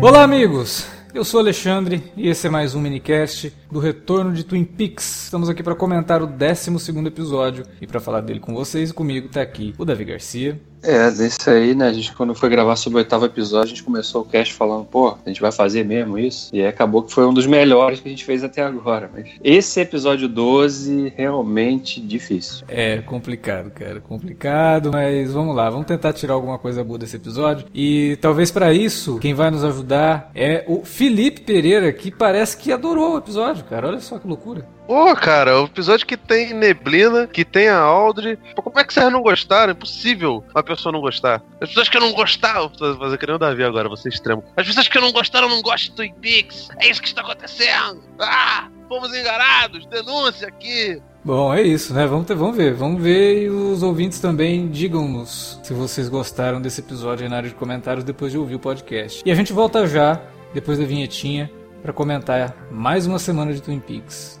Olá, amigos! Eu sou Alexandre e esse é mais um minicast do retorno de Twin Peaks. Estamos aqui para comentar o 12 episódio e para falar dele com vocês e comigo tá aqui o Davi Garcia. É, desse aí, né? A gente, quando foi gravar sobre o oitavo episódio, a gente começou o cast falando, pô, a gente vai fazer mesmo isso? E acabou que foi um dos melhores que a gente fez até agora. Mas esse episódio 12, realmente difícil. É complicado, cara. Complicado, mas vamos lá. Vamos tentar tirar alguma coisa boa desse episódio. E talvez para isso, quem vai nos ajudar é o Felipe Pereira, que parece que adorou o episódio, cara. Olha só que loucura. Pô, cara, o episódio que tem neblina, que tem a Audrey. Pô, como é que vocês não gostaram? É impossível uma pessoa não gostar. As pessoas que não gostaram. Fazer que nem o Davi agora, você extremo. As pessoas que não gostaram não gostam Twin Peaks. É isso que está acontecendo. Ah! Fomos enganados! Denúncia aqui! Bom, é isso, né? Vamos, ter, vamos ver. Vamos ver e os ouvintes também digam-nos se vocês gostaram desse episódio na área de comentários depois de ouvir o podcast. E a gente volta já, depois da vinhetinha, para comentar mais uma semana de Twin Peaks.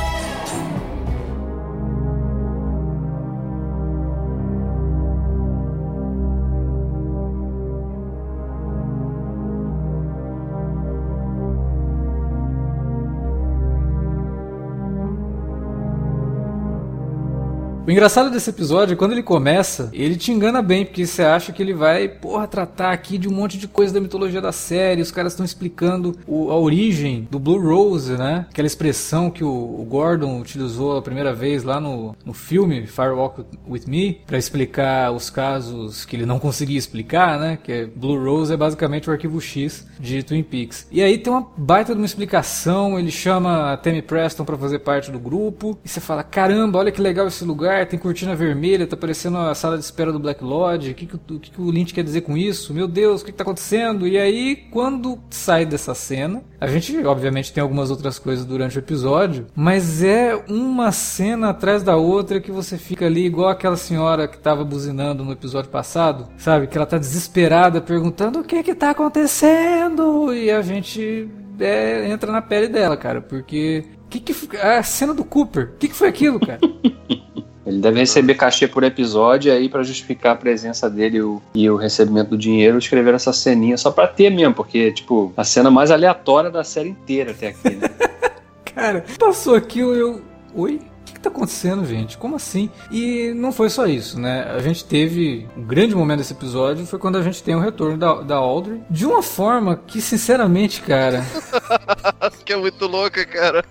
O engraçado desse episódio é quando ele começa, ele te engana bem, porque você acha que ele vai, porra, tratar aqui de um monte de coisa da mitologia da série, os caras estão explicando o, a origem do Blue Rose, né? Aquela expressão que o, o, Gordon utilizou a primeira vez lá no, no filme Firewalk With Me, para explicar os casos que ele não conseguia explicar, né? Que é, Blue Rose é basicamente o arquivo X de Twin Peaks. E aí tem uma baita de uma explicação, ele chama a Tammy Preston para fazer parte do grupo, e você fala, caramba, olha que legal esse lugar, lugar, tem cortina vermelha, tá parecendo a sala de espera do Black Lodge. O que, que, que, que o Lynch quer dizer com isso? Meu Deus, o que, que tá acontecendo? E aí, quando sai dessa cena, a gente, obviamente, tem algumas outras coisas durante o episódio, mas é uma cena atrás da outra que você fica ali, igual aquela senhora que tava buzinando no episódio passado, sabe? Que ela tá desesperada perguntando o que que tá acontecendo? E a gente é, entra na pele dela, cara, porque. Que que, a cena do Cooper, o que, que foi aquilo, cara? Ele deve receber cachê por episódio aí para justificar a presença dele e o, e o recebimento do dinheiro, escrever essa ceninha só pra ter mesmo, porque, tipo, a cena mais aleatória da série inteira até aqui, né? Cara, passou aquilo eu. Oi? Que tá acontecendo, gente? Como assim? E não foi só isso, né? A gente teve um grande momento desse episódio foi quando a gente tem o retorno da, da Audrey de uma forma que, sinceramente, cara. que é muito louca, cara.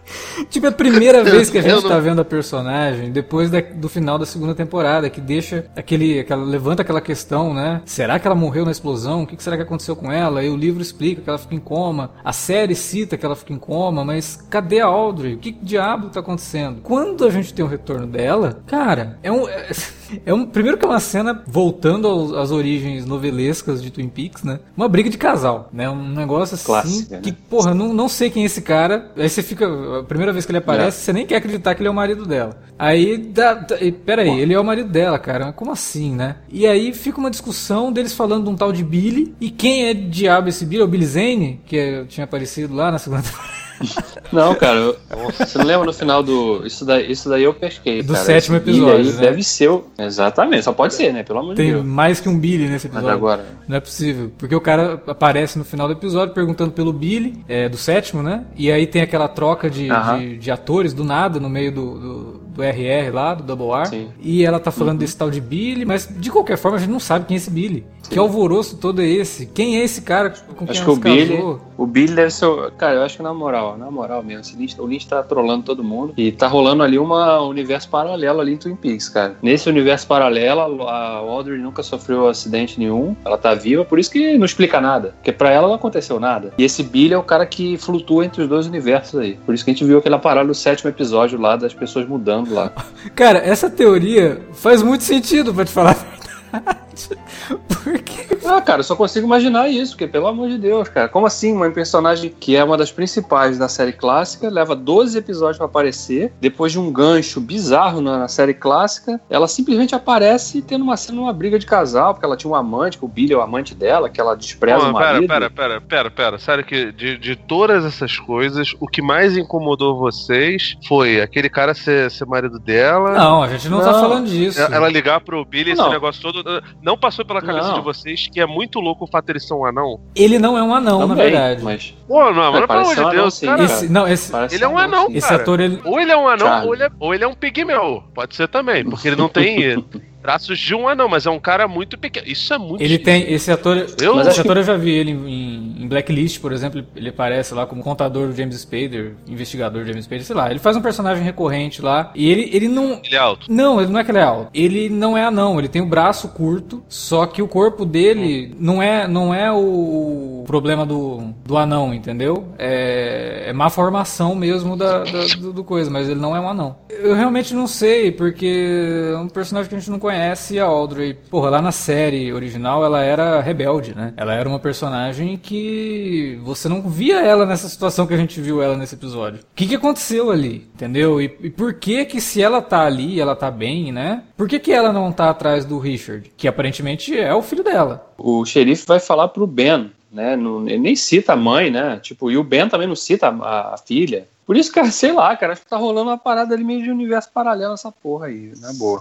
Tipo, é a primeira vez que a gente não... tá vendo a personagem depois da, do final da segunda temporada, que deixa aquele. Aquela, levanta aquela questão, né? Será que ela morreu na explosão? O que será que aconteceu com ela? E o livro explica que ela fica em coma. A série cita que ela fica em coma, mas cadê a Audrey? O que diabo tá acontecendo? Quando a gente gente tem o retorno dela, cara, é um. É, é um primeiro que é uma cena voltando aos, às origens novelescas de Twin Peaks, né? Uma briga de casal, né? Um negócio assim Clássica, que, né? porra, não, não sei quem é esse cara. Aí você fica. A primeira vez que ele aparece, é. você nem quer acreditar que ele é o marido dela. Aí, dá, dá, peraí, Pô. ele é o marido dela, cara. Como assim, né? E aí fica uma discussão deles falando de um tal de Billy. E quem é diabo esse Billy? É o Billy Zane, que é, tinha aparecido lá na segunda temporada. Não, cara, você não lembra no final do. Isso daí, isso daí eu pesquei. Do cara. sétimo episódio. Aí né? Deve ser o. Exatamente, só pode ser, né? Pelo amor de Deus. Tem mais que um Billy nesse episódio. Mas agora. Não é possível. Porque o cara aparece no final do episódio perguntando pelo Billy, é, do sétimo, né? E aí tem aquela troca de, uh -huh. de, de, atores do nada no meio do, do, do RR lá, do Double R. Sim. E ela tá falando uhum. desse tal de Billy, mas de qualquer forma a gente não sabe quem é esse Billy. Que alvoroço todo é esse? Quem é esse cara com quem Acho que o Billy, casou? o Billy deve ser. o- Cara, eu acho que na moral, na moral mesmo. esse Lynch- o Lynch tá trolando todo mundo. E tá rolando ali uma- um universo paralelo ali em Twin Peaks, cara. Nesse universo paralelo, a Audrey nunca sofreu acidente nenhum. Ela tá viva, por isso que não explica nada. Porque pra ela não aconteceu nada. E esse Billy é o cara que flutua entre os dois universos aí. Por isso que a gente viu aquela parada no sétimo episódio lá das pessoas mudando lá. Cara, essa teoria faz muito sentido, pra te falar verdade. Porque Ah, cara, eu só consigo imaginar isso, porque pelo amor de Deus, cara. Como assim uma personagem que é uma das principais da série clássica, leva 12 episódios pra aparecer, depois de um gancho bizarro na, na série clássica, ela simplesmente aparece tendo uma cena numa briga de casal, porque ela tinha um amante, que o Billy é o amante dela, que ela despreza Pô, o pera, marido. pera, pera, pera, pera. Sério que de, de todas essas coisas, o que mais incomodou vocês foi aquele cara ser, ser marido dela. Não, a gente não, tá Não. falando disso. Ela ligar pro Billy, esse Não. negócio todo. Não passou pela cabeça Não. de vocês que é muito louco o fato de ele ser um anão? Ele não é um anão, na Também, verdade. Mas Pô, não, mas pelo parece amor de um anão Deus, sim, cara. Esse, não, esse, parece Ele é um anão, sim. esse cara. ator, ele, Ou ele é um anão, ou ele é, ou ele é um pigmeu. Pode ser também, porque ele não tem traços de um anão, mas é um cara muito pequeno. Isso é muito ele tem, esse ator, Eu- Mas esse ator eu já vi ele em, em Blacklist, por exemplo, ele aparece lá como contador do James Spader, investigador do James Spader, sei lá, ele faz um personagem recorrente lá, e ele, ele não, Ele é alto. Não, ele não é que ele é alto. Ele não é anão, ele tem o braço curto, só que o corpo dele não é não é o problema do, do anão, entendeu? É, é má formação mesmo da, da- do, do coisa, mas ele não é um anão. Eu realmente não sei, porque é um personagem que a gente não conhece e a Audrey, porra, lá na série original ela era rebelde, né? Ela era uma personagem que você não via ela nessa situação que a gente viu ela nesse episódio. O que, que aconteceu ali, entendeu? E, e por que que se ela tá ali, ela tá bem, né? Por que que ela não tá atrás do Richard? Que aparentemente é o filho dela. o xerife vai falar pro Ben, né? Não, ele nem cita a mãe, né? Tipo, e o Ben também não cita a, a filha. Por isso, cara, sei lá, cara, acho que tá rolando uma parada ali meio de universo paralelo essa porra aí, na boa.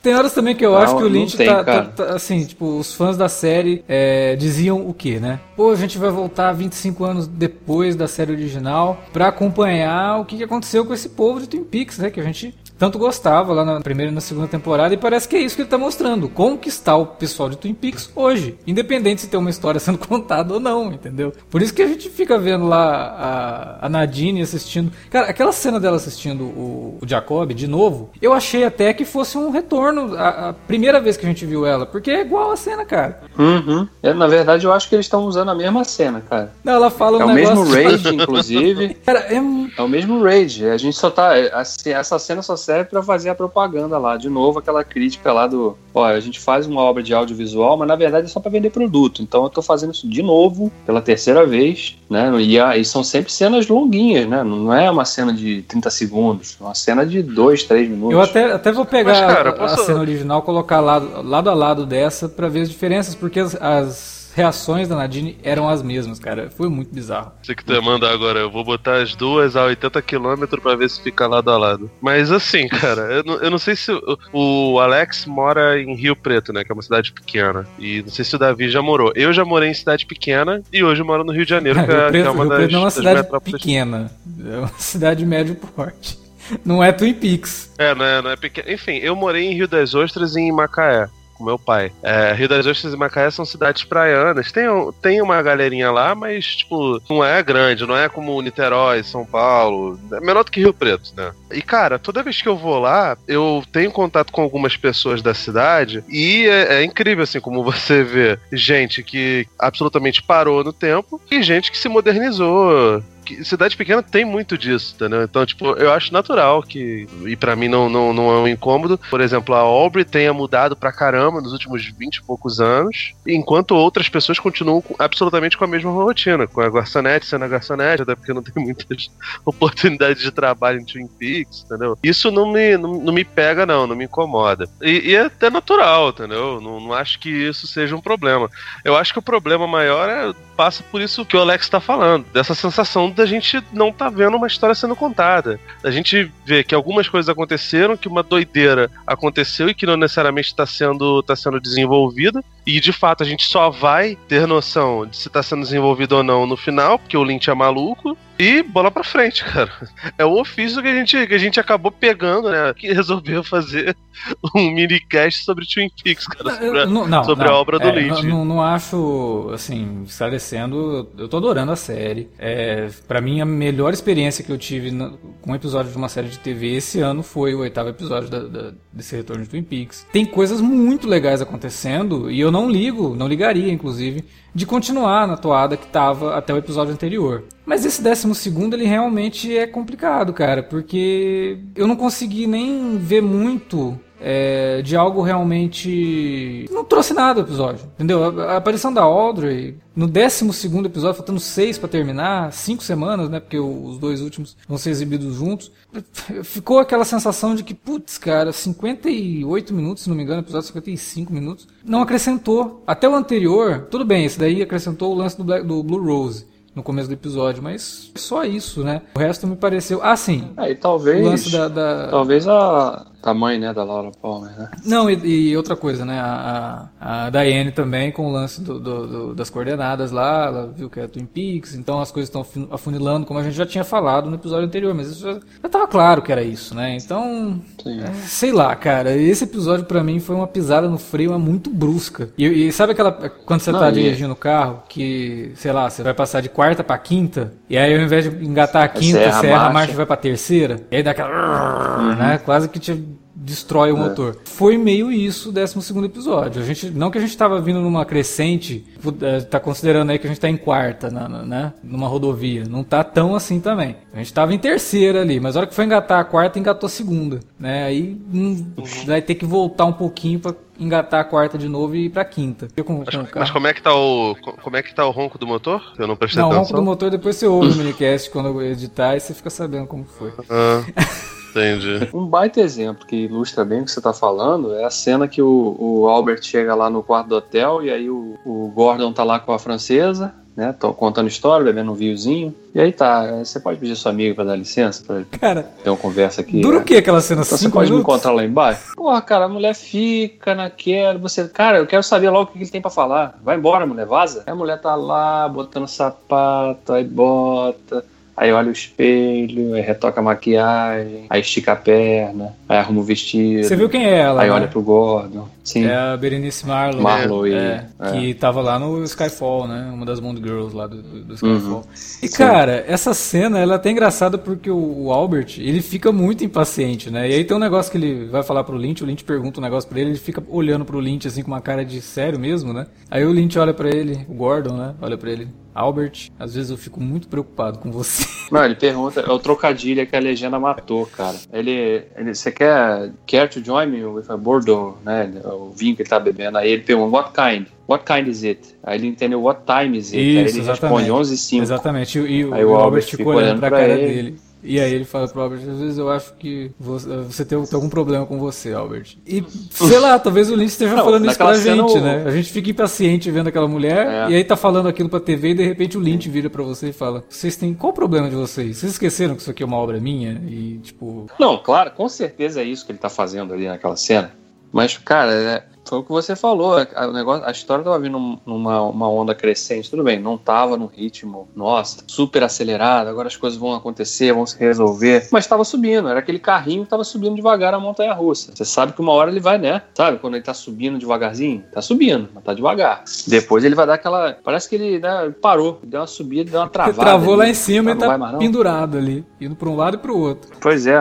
Tem horas também que eu Não, acho que o Lynch tem, tá, tá- tá- assim, tipo, os fãs da série é, diziam o quê, né? Pô, a gente vai voltar 25 anos depois da série original pra acompanhar o que que aconteceu com esse povo de Twin Peaks, né? Que a gente tanto gostava lá na primeira e na segunda temporada e parece que é isso que ele tá mostrando. Como que está o pessoal de Twin Peaks hoje, independente se tem uma história sendo contada ou não, entendeu? Por isso que a gente fica vendo lá a, a Nadine assistindo. Cara, aquela cena dela assistindo o, o Jacob de novo, eu achei até que fosse um retorno a, a primeira vez que a gente viu ela, porque é igual a cena, cara. Uhum. É, na verdade, eu acho que eles estão usando a mesma cena, cara. Não, ela fala um É o negócio. mesmo Rage, inclusive. Cara, é É o mesmo Rage. A gente só tá. é, assim, essa cena só serve pra fazer a propaganda lá. De novo, aquela crítica lá do. Olha, a gente faz uma obra de audiovisual, mas na verdade é só pra vender produto. Então eu tô fazendo isso de novo, pela terceira vez, né? E, a- e são sempre cenas longuinhas, né? Não é uma cena de 30 segundos, é uma cena de 2, 3 minutos. Eu até, até vou pegar Mas, cara, a- a, posso- cena original, colocar lado, lado a lado dessa pra ver as diferenças, porque as, as reações da Nadine eram as mesmas, cara. Foi muito bizarro. Você que tu manda agora, eu vou botar as duas a 80 km pra ver se fica lado a lado. Mas assim, cara, eu não, eu não sei se. O, o Alex mora em Rio Preto, né? Que é uma cidade pequena. E não sei se o Davi já morou. Eu já morei em cidade pequena e hoje eu moro no Rio de Janeiro, que, é, que Preto, é uma Rio das, Preto não é uma cidade pequena, é uma cidade médio porte. Não é Twin Peaks. É, não é, não é pequeno. Enfim, eu morei em Rio das Ostras e em Macaé. Com meu pai. É, Rio das Ostras e Macaé são cidades praianas. Tem, tem uma galerinha lá, mas, tipo, não é grande, não é como Niterói, São Paulo. É menor do que Rio Preto, né? E, cara, toda vez que eu vou lá, eu tenho contato com algumas pessoas da cidade e é, é incrível, assim, como você vê gente que absolutamente parou no tempo e gente que se modernizou, cidade pequena tem muito disso, entendeu? Então, tipo, eu acho natural que. E pra mim não, não, não é um incômodo. Por exemplo, a Aubrey tenha mudado pra caramba nos últimos 20 e poucos anos, enquanto outras pessoas continuam absolutamente com a mesma rotina, com a garçonete sendo a garçonete, até porque não tem muitas oportunidades de trabalho em Twin Peaks, entendeu? Isso não me, não, não me pega, não, não me incomoda. E, e é até natural, entendeu? Não, não acho que isso seja um problema. Eu acho que o problema maior é passa por isso que o Alex tá falando, dessa sensação da gente não tá vendo uma história sendo contada. A gente vê que algumas coisas aconteceram, que uma doideira aconteceu e que não necessariamente está sendo, tá sendo desenvolvida. E de fato a gente só vai ter noção de se está sendo desenvolvido ou não no final, porque o Lynch é maluco. E bola pra frente, cara. É o ofício que a gente, que a gente acabou pegando, né? Que resolveu fazer um minicast sobre Twin Peaks, cara. Sobre, a, não, não, sobre não, a obra do é, Lynch. Não, não acho, assim, esclarecendo, eu tô adorando a série. É, para mim, a melhor experiência que eu tive no, com um episódio de uma série de TV esse ano foi o oitavo episódio da, da, desse retorno de Twin Peaks. Tem coisas muito legais acontecendo e eu não ligo, não ligaria, inclusive, de continuar na toada que tava até o episódio anterior. Mas esse décimo segundo, ele realmente é complicado, cara, porque eu não consegui nem ver muito é, de algo realmente. Não trouxe nada o episódio, entendeu? A, aparição da Audrey no 12 episódio, faltando seis para terminar, cinco semanas, né? Porque os dois últimos vão ser exibidos juntos. Ficou aquela sensação de que, putz, cara, 58 minutos, se não me engano, episódio 55 minutos, não acrescentou. Até o anterior, tudo bem, esse daí acrescentou o lance do, Black, do Blue Rose no começo do episódio, mas só isso, né? O resto me pareceu. Ah, sim. É, e talvez. O lance da, da... Talvez a, tamanho, né, da Laura Palmer, né? Não, e, e outra coisa, né, a, a, a Diane também com o lance do, do, do, das coordenadas lá, ela viu que é Twin Peaks, então as coisas estão afunilando, como a gente já tinha falado no episódio anterior, mas isso já, já tava claro que era isso, né, então, é, sei lá, cara, esse episódio para mim foi uma pisada no freio uma muito brusca, e, e sabe aquela, quando você Não, tá dirigindo o carro, que, sei lá, você vai passar de quarta para quinta, e aí ao invés de engatar a quinta, você erra, a marcha. marcha e vai pra terceira, e aí dá aquela, uhum. né, quase que te destrói o é. motor. Foi meio isso o 12 episódio. A gente, não que a gente estava vindo numa crescente, é, tá considerando aí que a gente está em quarta, na, na, né? Numa rodovia. Não tá tão assim também. A gente estava em terceira ali, mas a hora que foi engatar a quarta, engatou a segunda. Né? Aí hum, vai ter que voltar um pouquinho para engatar a quarta de novo e ir pra quinta. Com, mas, mas, como é que tá o como é que tá o ronco do motor? Eu não prestei não, atenção. Não, o ronco do motor depois você ouve o minicast quando eu editar e você fica sabendo como foi. Ah. Entendi. Um baita exemplo que ilustra bem o que você tá falando é a cena que o, o Albert chega lá no quarto do hotel e aí o, o Gordon tá lá com a francesa, né? Tô contando história, bebendo um vinhozinho. E aí tá, você pode pedir sua amiga pra dar licença pra cara, ter uma conversa aqui. Dura né? o que aquela cena? Então você pode minutos? me encontrar lá embaixo? Porra, cara, a mulher fica naquela. Você, cara, eu quero saber logo o que ele tem pra falar. Vai embora, mulher, vaza. Aí a mulher tá lá, botando sapato, aí bota. Aí olha o espelho, aí retoca a maquiagem, aí estica a perna, aí arruma o vestido. Você viu quem é ela? Aí né? olha pro Gordon. Sim. É a Berenice Marlowe. Marlowe. É, é. Que tava lá no Skyfall, né? Uma das Bond Girls lá do, do Skyfall. Uhum. E, cara, essa cena, ela é até engraçada porque o, o, Albert, ele fica muito impaciente, né? E aí tem um negócio que ele vai falar pro Lynch, o Lynch pergunta um negócio pra ele, ele fica olhando pro Lynch, assim, com uma cara de sério mesmo, né? Aí o Lynch olha pra ele, o Gordon, né? Olha pra ele. Albert, às vezes eu fico muito preocupado com você. Não, ele pergunta, é o trocadilho que a legenda matou, cara. Ele, ele você quer, quer to join me with a Bordeaux, né? O vinho que ele tá bebendo. Aí ele pergunta, what kind? What kind is it? Aí ele entendeu what time is it? Isso, aí ele exatamente. responde 11 e 5. Exatamente, e, e o, aí o Albert, Albert ficou olhando pra, pra cara ele. dele. E aí ele fala pro Albert, às vezes eu acho que você, tem, algum problema com você, Albert. E, sei lá, talvez o Lynch esteja não, falando isso pra gente, né? A gente fica impaciente vendo aquela mulher, é. e aí tá falando aquilo pra TV, e de repente o Lynch vira pra você e fala, vocês têm, qual o problema de vocês? Vocês esqueceram que isso aqui é uma obra minha? E, tipo... Não, claro, com certeza é isso que ele tá fazendo ali naquela cena. Mas, cara, é, foi o que você falou. O negócio, a história tava vindo numa uma onda crescente. Tudo bem, não tava no ritmo, nossa, super acelerado. Agora as coisas vão acontecer, vão se resolver. Mas tava subindo. Era aquele carrinho que tava subindo devagar a montanha russa. Você sabe que uma hora ele vai, né? Sabe? Quando ele tá subindo devagarzinho, tá subindo, mas tá devagar. Depois ele vai dar aquela. Parece que ele né, parou, deu uma subida, deu uma travada. Ele travou ali. lá em cima e tá mais, pendurado ali, indo pra um lado e pro outro. Pois é.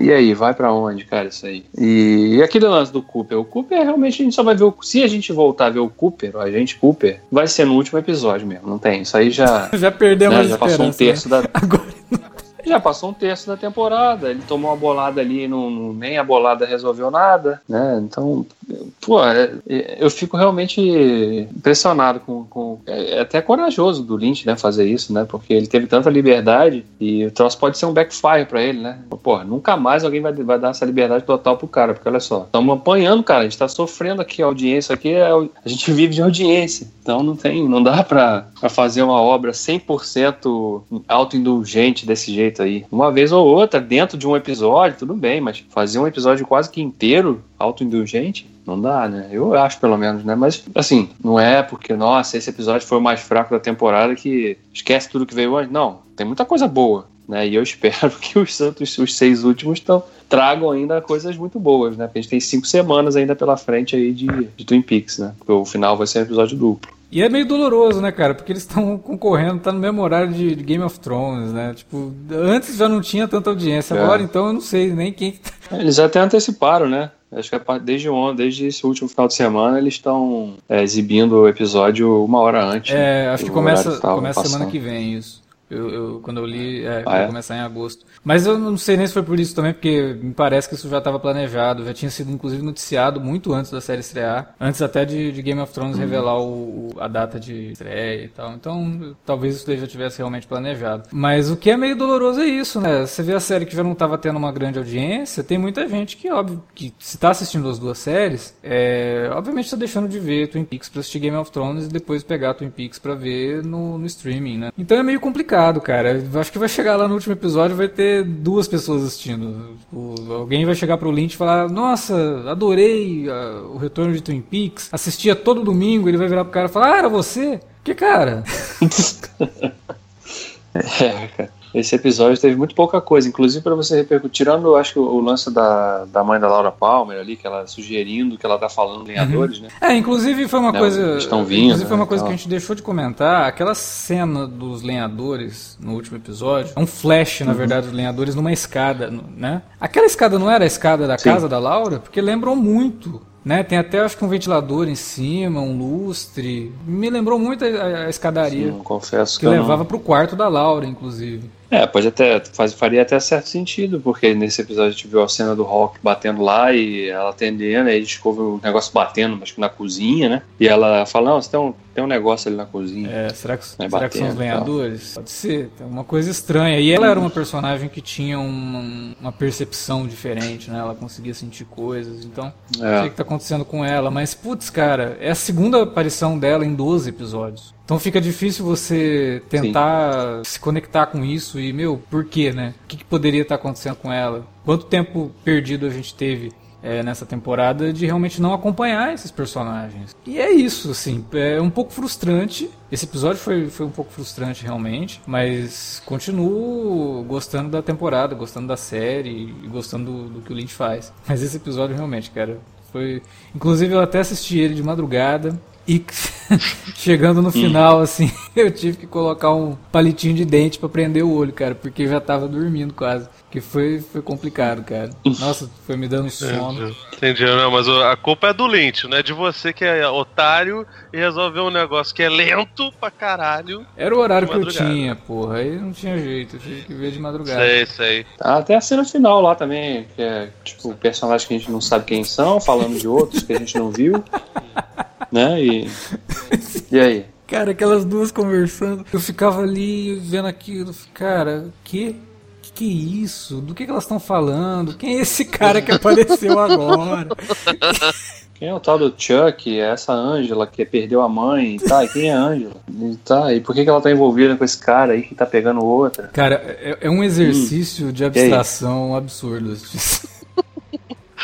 E aí, vai para onde, cara, isso aí? E, e aquele lance do Cooper? O Cooper Cooper, realmente a gente só vai ver o. Se a gente voltar a ver o Cooper, o agente Cooper, vai ser no último episódio mesmo. Não tem. Isso aí já. já perdemos né, Já passou um terço né? da. Agora já passou um terço da temporada. Ele tomou uma bolada ali, não, não, nem a bolada resolveu nada, né? Então, pô, é, é, eu fico realmente impressionado com. com é, é, até corajoso do Lynch, né, fazer isso, né? Porque ele teve tanta liberdade e o troço pode ser um backfire para ele, né? Pô, nunca mais alguém vai, vai dar essa liberdade total pro cara, porque olha só, estamos apanhando, cara, a gente tá sofrendo aqui a audiência aqui, é, a gente vive de audiência. Então não tem, não dá pra fazer uma obra 100% autoindulgente desse jeito aí. Uma vez ou outra, dentro de um episódio, tudo bem, mas fazer um episódio quase que inteiro autoindulgente, não dá, né? Eu acho, pelo menos, né? Mas, assim, não é porque, nossa, esse episódio foi o mais fraco da temporada que esquece tudo que veio antes. Não, tem muita coisa boa, né? E eu espero que os outros, os seis últimos tão, tragam ainda coisas muito boas, né? Porque a gente tem cinco semanas ainda pela frente aí de, de Twin Peaks, né? Porque o final vai ser um episódio duplo. E é meio doloroso, né, cara? Porque eles estão concorrendo, tá no mesmo horário de, Game of Thrones, né? Tipo, antes já não tinha tanta audiência, é. agora então eu não sei nem quem. Tá eles até anteciparam, né? Acho que é desde ontem, desde esse último final de semana, eles estão é, exibindo o episódio uma hora antes. É, acho que começa, começa semana que vem isso. Eu, eu, quando eu li, é, ah, vai é? começar em agosto. Mas eu não sei nem se foi por isso também, porque me parece que isso já estava planejado, já tinha sido inclusive noticiado muito antes da série estrear, antes até de, de Game of Thrones uhum. revelar o, o, a data de estreia e tal. Então, talvez isso já tivesse realmente planejado. Mas o que é meio doloroso é isso, né? Você vê a série que já não estava tendo uma grande audiência, tem muita gente que, óbvio, que se está assistindo as duas séries, é, obviamente está deixando de ver Twin Peaks para assistir Game of Thrones e depois pegar Twin Peaks para ver no, no streaming, né? Então é meio complicado complicado, cara. Acho que vai chegar lá no último episódio vai ter duas pessoas assistindo. O, alguém vai chegar pro Lynch e falar: Nossa, adorei uh, o retorno de Twin Peaks. Assistia todo domingo. Ele vai virar pro cara e falar: Ah, era você? Que cara? é, cara. Esse episódio teve muito pouca coisa, inclusive para você repercutir, tirando, acho que o, lance da, da mãe da Laura Palmer ali, que ela sugerindo que ela tá falando lenhadores, uhum. né? É, inclusive foi uma né, coisa. Estão vindo. Inclusive foi uma né, coisa que a gente deixou de comentar. Aquela cena dos lenhadores no último episódio, é um flash, na uhum. verdade, dos lenhadores numa escada, né? Aquela escada não era a escada da Sim. casa da Laura? Porque lembrou muito né? Tem até acho que um ventilador em cima, um lustre. Me lembrou muito a, a escadaria. Sim, confesso que, que levava para o quarto da Laura, inclusive. É, pode até faz, faria até certo sentido, porque nesse episódio a gente viu a cena do Rock batendo lá e ela atendendo, aí a gente ouve o negócio batendo, acho que na cozinha, né? E ela fala, não, você tem um, tem um negócio ali na cozinha. É, será que, será que são os lenhadores? Pode ser, tem uma coisa estranha. E ela era uma personagem que tinha uma, uma percepção diferente, né? Ela conseguia sentir coisas, então é. não sei o que tá acontecendo com ela, mas putz, cara, é a segunda aparição dela em 12 episódios. Então fica difícil você tentar Sim. se conectar com isso e, meu, por quê, né? O que, que poderia estar acontecendo com ela? Quanto tempo perdido a gente teve é, nessa temporada de realmente não acompanhar esses personagens. E é isso, assim, é um pouco frustrante. Esse episódio foi, foi um pouco frustrante realmente, mas continuo gostando da temporada, gostando da série e gostando do, do que o Lynch faz. Mas esse episódio realmente, cara, foi. Inclusive eu até assisti ele de madrugada. E chegando no final, assim, eu tive que colocar um palitinho de dente para prender o olho, cara, porque já tava dormindo quase. Que foi, foi complicado, cara. Nossa, foi me dando sono. Entendi, não, mas a culpa é do Lynch, não é de você que é otário e resolveu um negócio que é lento pra caralho. Era o horário que eu tinha, porra. Aí não tinha jeito, eu tive que ver de madrugada. Sei, sei. Até a cena final lá também, que é tipo personagens que a gente não sabe quem são, falando de outros que a gente não viu. né? E. E aí? Cara, aquelas duas conversando, eu ficava ali vendo aquilo, cara, que que é isso? Do que, que elas estão falando? Quem é esse cara que apareceu agora? Quem é o tal do Chuck? É essa Angela que perdeu a mãe? Tá, e quem é a Angela? E, tá, e por que, que ela tá envolvida com esse cara aí que tá pegando outra? Cara, é, é um exercício hum. de abstração absurdo.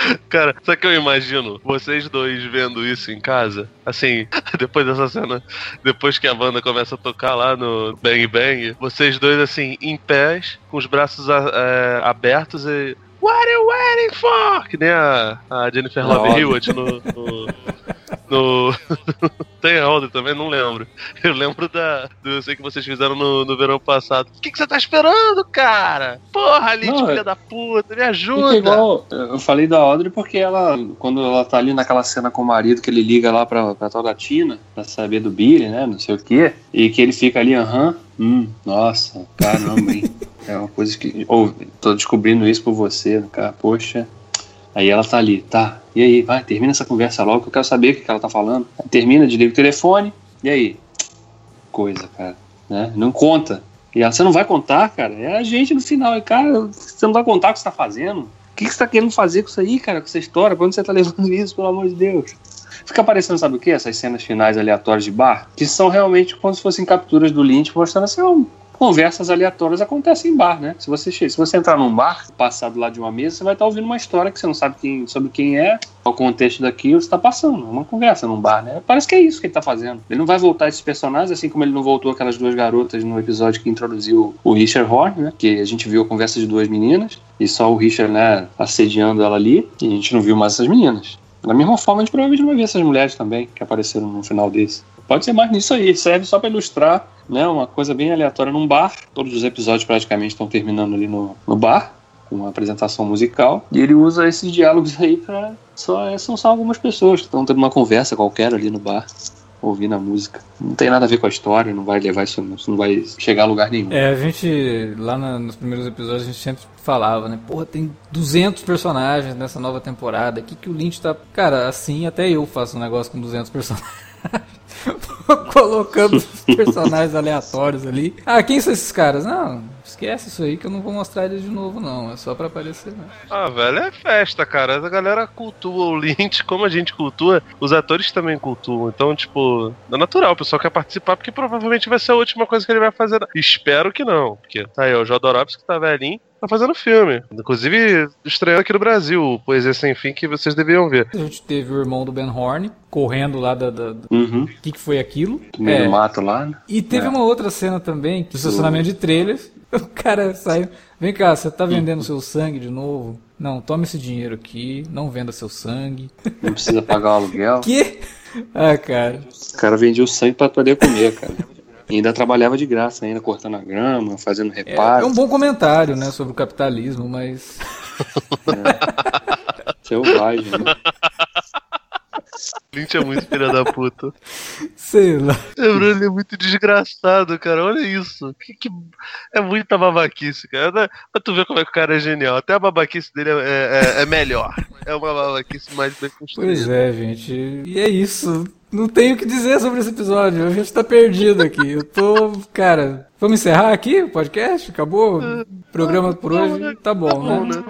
Cara, sabe que eu imagino vocês dois vendo isso em casa? Assim, depois dessa cena, depois que a banda começa a tocar lá no Bang Bang, vocês dois assim, em pés, com os braços é, abertos e. What are you waiting for? Que nem a, a Jennifer Love Hewitt no, no no. Tem a Audrey também? Não lembro. Eu lembro da. Do, eu sei que vocês fizeram no, no verão passado. O que, que você tá esperando, cara? Porra, Lid, filha é... da puta, me ajuda. igual, eu falei da Audrey porque ela, quando ela tá ali naquela cena com o marido, que ele liga lá pra, pra tal da Tina, pra saber do Billy, né? Não sei o quê. E que ele fica ali, aham, hum, nossa, caramba, hein? É uma coisa que. Ou, oh, tô descobrindo isso por você, cara, poxa. Aí ela tá ali, tá, e aí, vai, termina essa conversa logo que eu quero saber o que ela tá falando. Termina, desliga o telefone, e aí? Coisa, cara, né? Não conta. E ela, você não vai contar, cara? É a gente no final. E, cara, você não vai contar o que você tá fazendo? O que, que você tá querendo fazer com isso aí, cara? Com essa história? Pra onde você tá levando isso, pelo amor de Deus? Fica aparecendo, sabe o que? Essas cenas finais aleatórias de bar, que são realmente como se fossem capturas do Lynch mostrando assim, conversas aleatórias acontecem em bar, né? Se você, se você entrar num bar, passar do lado de uma mesa, você vai estar ouvindo uma história que você não sabe quem, sobre quem é, o contexto daquilo, está passando. Uma conversa num bar, né? Parece que é isso que ele está fazendo. Ele não vai voltar esses personagens, assim como ele não voltou aquelas duas garotas no episódio que introduziu o Richard Horn, né? Que a gente viu a conversa de duas meninas, e só o Richard, né, assediando ela ali, e a gente não viu mais essas meninas. Da mesma forma, a gente provavelmente não vai ver essas mulheres também, que apareceram no final desse. Pode ser mais nisso aí, serve só para ilustrar né, uma coisa bem aleatória num bar. Todos os episódios praticamente estão terminando ali no, no bar, com uma apresentação musical. E ele usa esses diálogos aí para. Só, são só algumas pessoas que estão tendo uma conversa qualquer ali no bar ouvindo a música. Não tem nada a ver com a história, não vai levar isso, não vai chegar a lugar nenhum. É, a gente, lá na, nos primeiros episódios, a gente sempre falava, né? Porra, tem 200 personagens nessa nova temporada. O que, que o Lynch tá. Cara, assim até eu faço um negócio com 200 personagens. Colocando personagens aleatórios ali. Ah, quem são esses caras? Não, esquece isso aí que eu não vou mostrar eles de novo, não. É só pra aparecer mesmo. Ah, velho, é festa, cara. A galera cultua o Lynch como a gente cultua, os atores também cultuam. Então, tipo, é natural, o pessoal quer participar porque provavelmente vai ser a última coisa que ele vai fazer. Espero que não, porque tá aí, o Jodorowsky tá velhinho, tá fazendo filme. Inclusive, estreando aqui no Brasil, Poesia Sem Fim, que vocês deviam ver. A gente teve o irmão do Ben Horn correndo lá da. da, da... Uhum. O que, que foi aquilo? No do mato lá, né? E teve É. uma outra cena também, do estacionamento de trailers. O cara saiu. Vem cá, você tá vendendo seu sangue de novo? Não, tome esse dinheiro aqui, não venda seu sangue. Não precisa pagar o aluguel. Que? Ah, cara. O cara vendia o sangue pra poder comer, cara. E ainda trabalhava de graça, ainda cortando a grama, fazendo É, reparo. é um bom comentário, né, sobre o capitalismo, mas. Selvagem, né? Lynch é muito filha da puta. Sei lá. É, ele é muito desgraçado, cara. Olha isso. Que, que- É muita babaquice, cara. Pra tu ver como é que o cara é genial. Até a babaquice dele é, é- é melhor. É uma babaquice mais bem construída. Pois é, gente. E é isso. Não tenho o que dizer sobre esse episódio. A gente tá perdido aqui. Eu tô. Cara, vamos encerrar aqui o podcast? Acabou? O programa por hoje? Tá bom, Tá bom, né?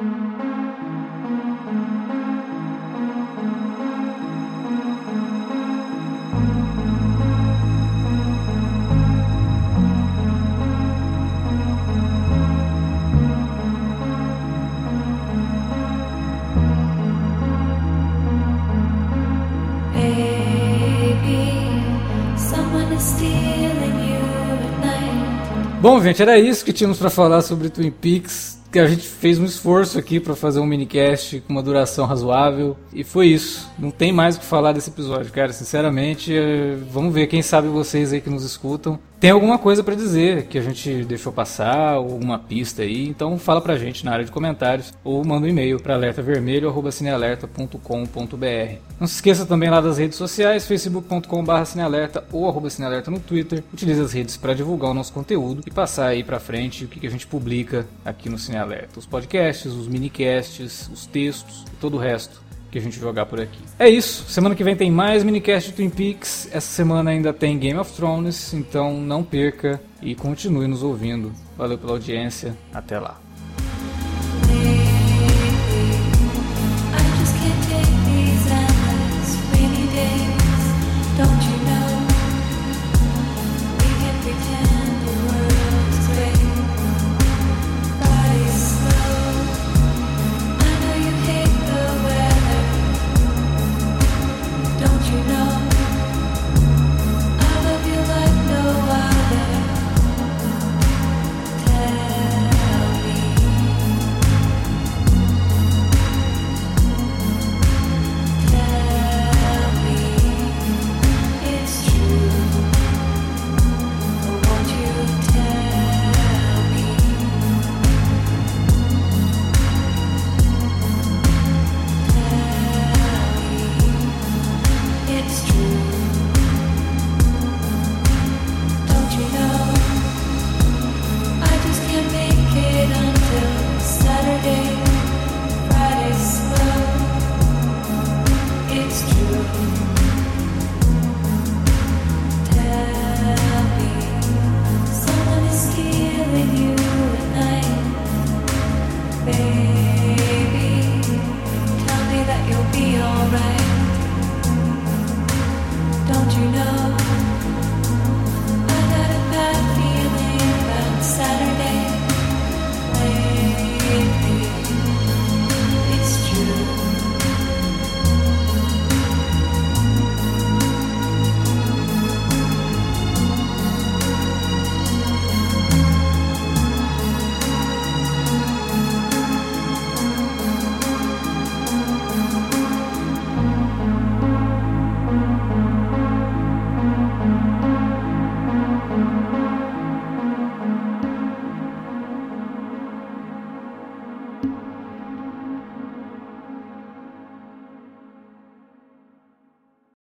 Bom, gente, era isso que tínhamos pra falar sobre Twin Peaks. Que a gente fez um esforço aqui pra fazer um minicast com uma duração razoável. E foi isso. Não tem mais o que falar desse episódio, cara. Sinceramente, eh, vamos ver. Quem sabe vocês aí que nos escutam. Tem alguma coisa pra dizer que a gente deixou passar, alguma pista aí. Então fala pra gente na área de comentários. Ou manda um e-mail pra alertavermelho.cinealerta.com.br. Não se esqueça também lá das redes sociais, facebook.com.br cinealerta ou arroba cinealerta no Twitter. Utilize as redes para divulgar o nosso conteúdo e passar aí pra frente o que que a gente publica aqui no Cinealerta. Os podcasts, os minicasts, os textos e todo o resto que a gente jogar por aqui. É isso. Semana que vem tem mais minicast de Twin Peaks. Essa semana ainda tem Game of Thrones, então não perca e continue nos ouvindo. Valeu pela audiência. Até lá.